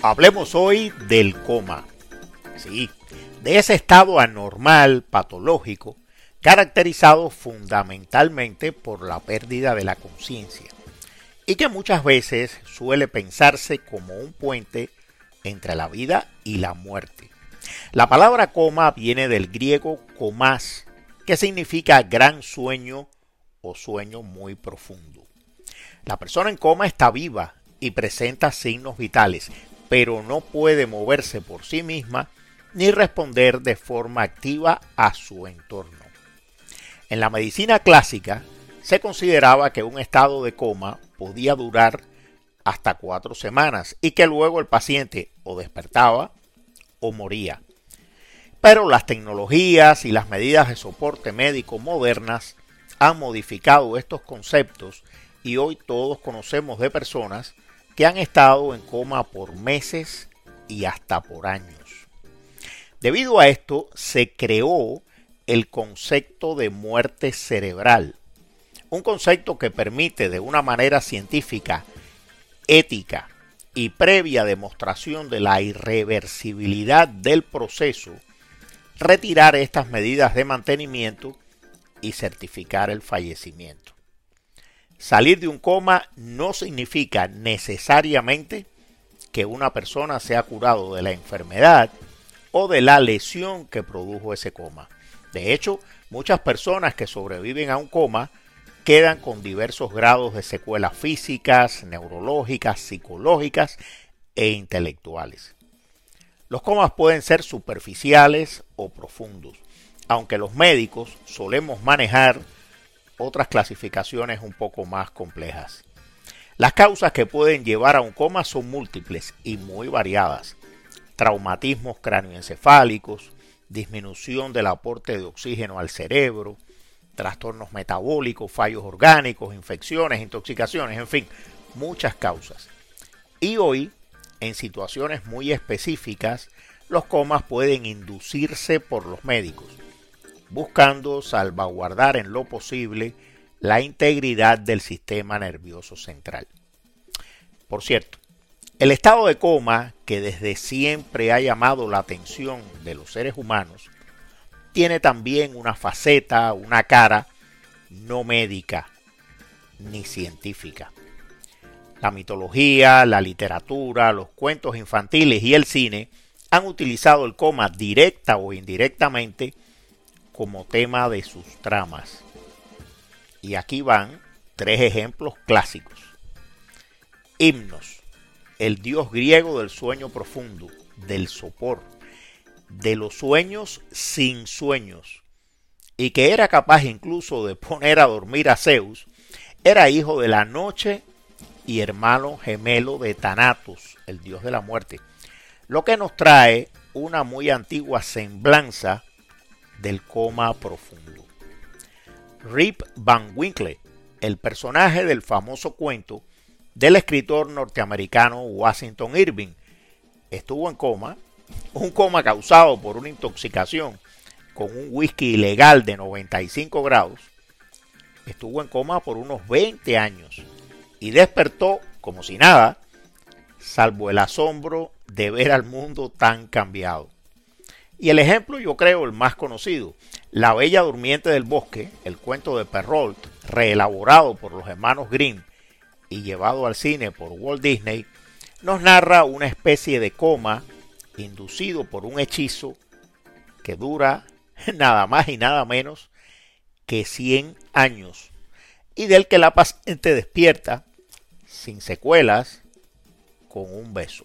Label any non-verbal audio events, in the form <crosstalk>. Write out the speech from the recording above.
Hablemos hoy del coma. Sí, de ese estado anormal, patológico, caracterizado fundamentalmente por la pérdida de la conciencia y que muchas veces suele pensarse como un puente entre la vida y la muerte. La palabra coma viene del griego comas, que significa gran sueño o sueño muy profundo. La persona en coma está viva y presenta signos vitales, pero no puede moverse por sí misma ni responder de forma activa a su entorno. En la medicina clásica se consideraba que un estado de coma podía durar hasta cuatro semanas y que luego el paciente o despertaba o moría. Pero las tecnologías y las medidas de soporte médico modernas han modificado estos conceptos y hoy todos conocemos de personas que han estado en coma por meses y hasta por años. Debido a esto se creó el concepto de muerte cerebral, un concepto que permite de una manera científica, ética y previa demostración de la irreversibilidad del proceso, retirar estas medidas de mantenimiento y certificar el fallecimiento. Salir de un coma no significa necesariamente que una persona sea curado de la enfermedad o de la lesión que produjo ese coma. De hecho, muchas personas que sobreviven a un coma quedan con diversos grados de secuelas físicas, neurológicas, psicológicas e intelectuales. Los comas pueden ser superficiales o profundos, aunque los médicos solemos manejar otras clasificaciones un poco más complejas. Las causas que pueden llevar a un coma son múltiples y muy variadas. Traumatismos cráneoencefálicos, disminución del aporte de oxígeno al cerebro, trastornos metabólicos, fallos orgánicos, infecciones, intoxicaciones, en fin, muchas causas. Y hoy en situaciones muy específicas, los comas pueden inducirse por los médicos, buscando salvaguardar en lo posible la integridad del sistema nervioso central. Por cierto, el estado de coma, que desde siempre ha llamado la atención de los seres humanos, tiene también una faceta, una cara no médica ni científica. La mitología, la literatura, los cuentos infantiles y el cine han utilizado el coma directa o indirectamente como tema de sus tramas. Y aquí van tres ejemplos clásicos. Himnos, el dios griego del sueño profundo, del sopor, de los sueños sin sueños, y que era capaz incluso de poner a dormir a Zeus, era hijo de la noche y hermano gemelo de Thanatos, el dios de la muerte, lo que nos trae una muy antigua semblanza del coma profundo. Rip Van Winkle, el personaje del famoso cuento del escritor norteamericano Washington Irving, estuvo en coma, un coma causado por una intoxicación con un whisky ilegal de 95 grados, estuvo en coma por unos 20 años y despertó como si nada, salvo el asombro de ver al mundo tan cambiado. Y el ejemplo yo creo el más conocido, La Bella Durmiente del Bosque, el cuento de Perrault, reelaborado por los hermanos Grimm y llevado al cine por Walt Disney, nos narra una especie de coma inducido por un hechizo que dura <laughs> nada más y nada menos que 100 años y del que la paciente despierta sin secuelas con un beso.